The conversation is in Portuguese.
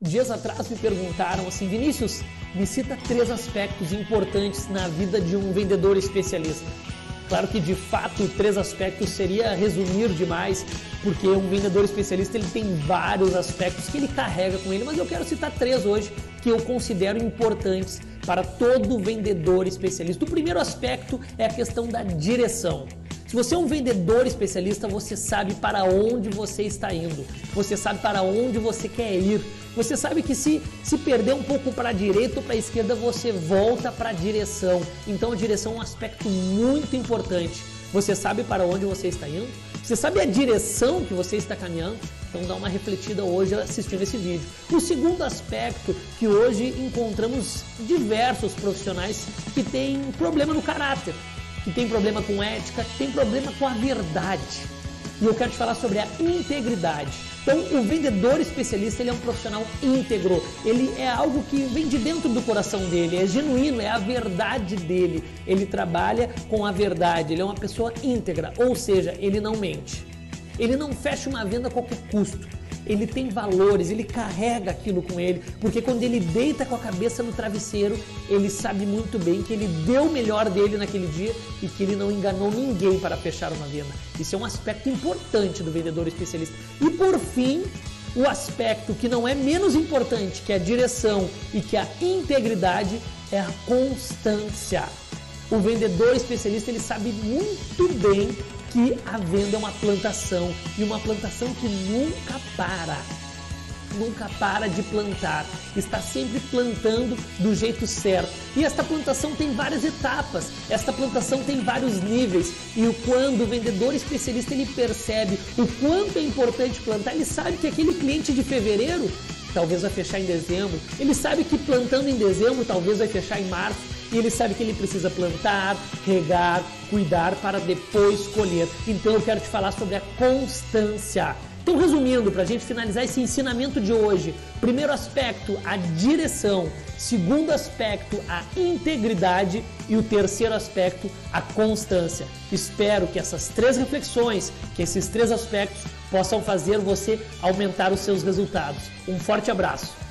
Dias atrás me perguntaram assim, Vinícius, me cita três aspectos importantes na vida de um vendedor especialista. Claro que de fato três aspectos seria resumir demais, porque um vendedor especialista ele tem vários aspectos que ele carrega com ele, mas eu quero citar três hoje que eu considero importantes para todo vendedor especialista. O primeiro aspecto é a questão da direção. Se você é um vendedor especialista, você sabe para onde você está indo, você sabe para onde você quer ir. Você sabe que se, se perder um pouco para a direita ou para a esquerda, você volta para a direção. Então a direção é um aspecto muito importante. Você sabe para onde você está indo? Você sabe a direção que você está caminhando? Então dá uma refletida hoje assistindo esse vídeo. O segundo aspecto que hoje encontramos diversos profissionais que têm problema no caráter que tem problema com ética, que tem problema com a verdade. E eu quero te falar sobre a integridade. Então, o vendedor especialista ele é um profissional íntegro. Ele é algo que vem de dentro do coração dele, é genuíno, é a verdade dele. Ele trabalha com a verdade, ele é uma pessoa íntegra, ou seja, ele não mente. Ele não fecha uma venda a qualquer custo ele tem valores, ele carrega aquilo com ele, porque quando ele deita com a cabeça no travesseiro, ele sabe muito bem que ele deu o melhor dele naquele dia e que ele não enganou ninguém para fechar uma venda. Isso é um aspecto importante do vendedor especialista. E por fim, o aspecto que não é menos importante que a direção e que a integridade é a constância. O vendedor especialista ele sabe muito bem que a venda é uma plantação e uma plantação que nunca para. Nunca para de plantar, está sempre plantando do jeito certo. E esta plantação tem várias etapas, esta plantação tem vários níveis. E quando o vendedor especialista ele percebe o quanto é importante plantar, ele sabe que aquele cliente de fevereiro talvez vai fechar em dezembro, ele sabe que plantando em dezembro talvez vai fechar em março e ele sabe que ele precisa plantar, regar, cuidar para depois colher. Então eu quero te falar sobre a constância. Então, resumindo, para a gente finalizar esse ensinamento de hoje, primeiro aspecto, a direção, segundo aspecto, a integridade e o terceiro aspecto, a constância. Espero que essas três reflexões, que esses três aspectos possam fazer você aumentar os seus resultados. Um forte abraço!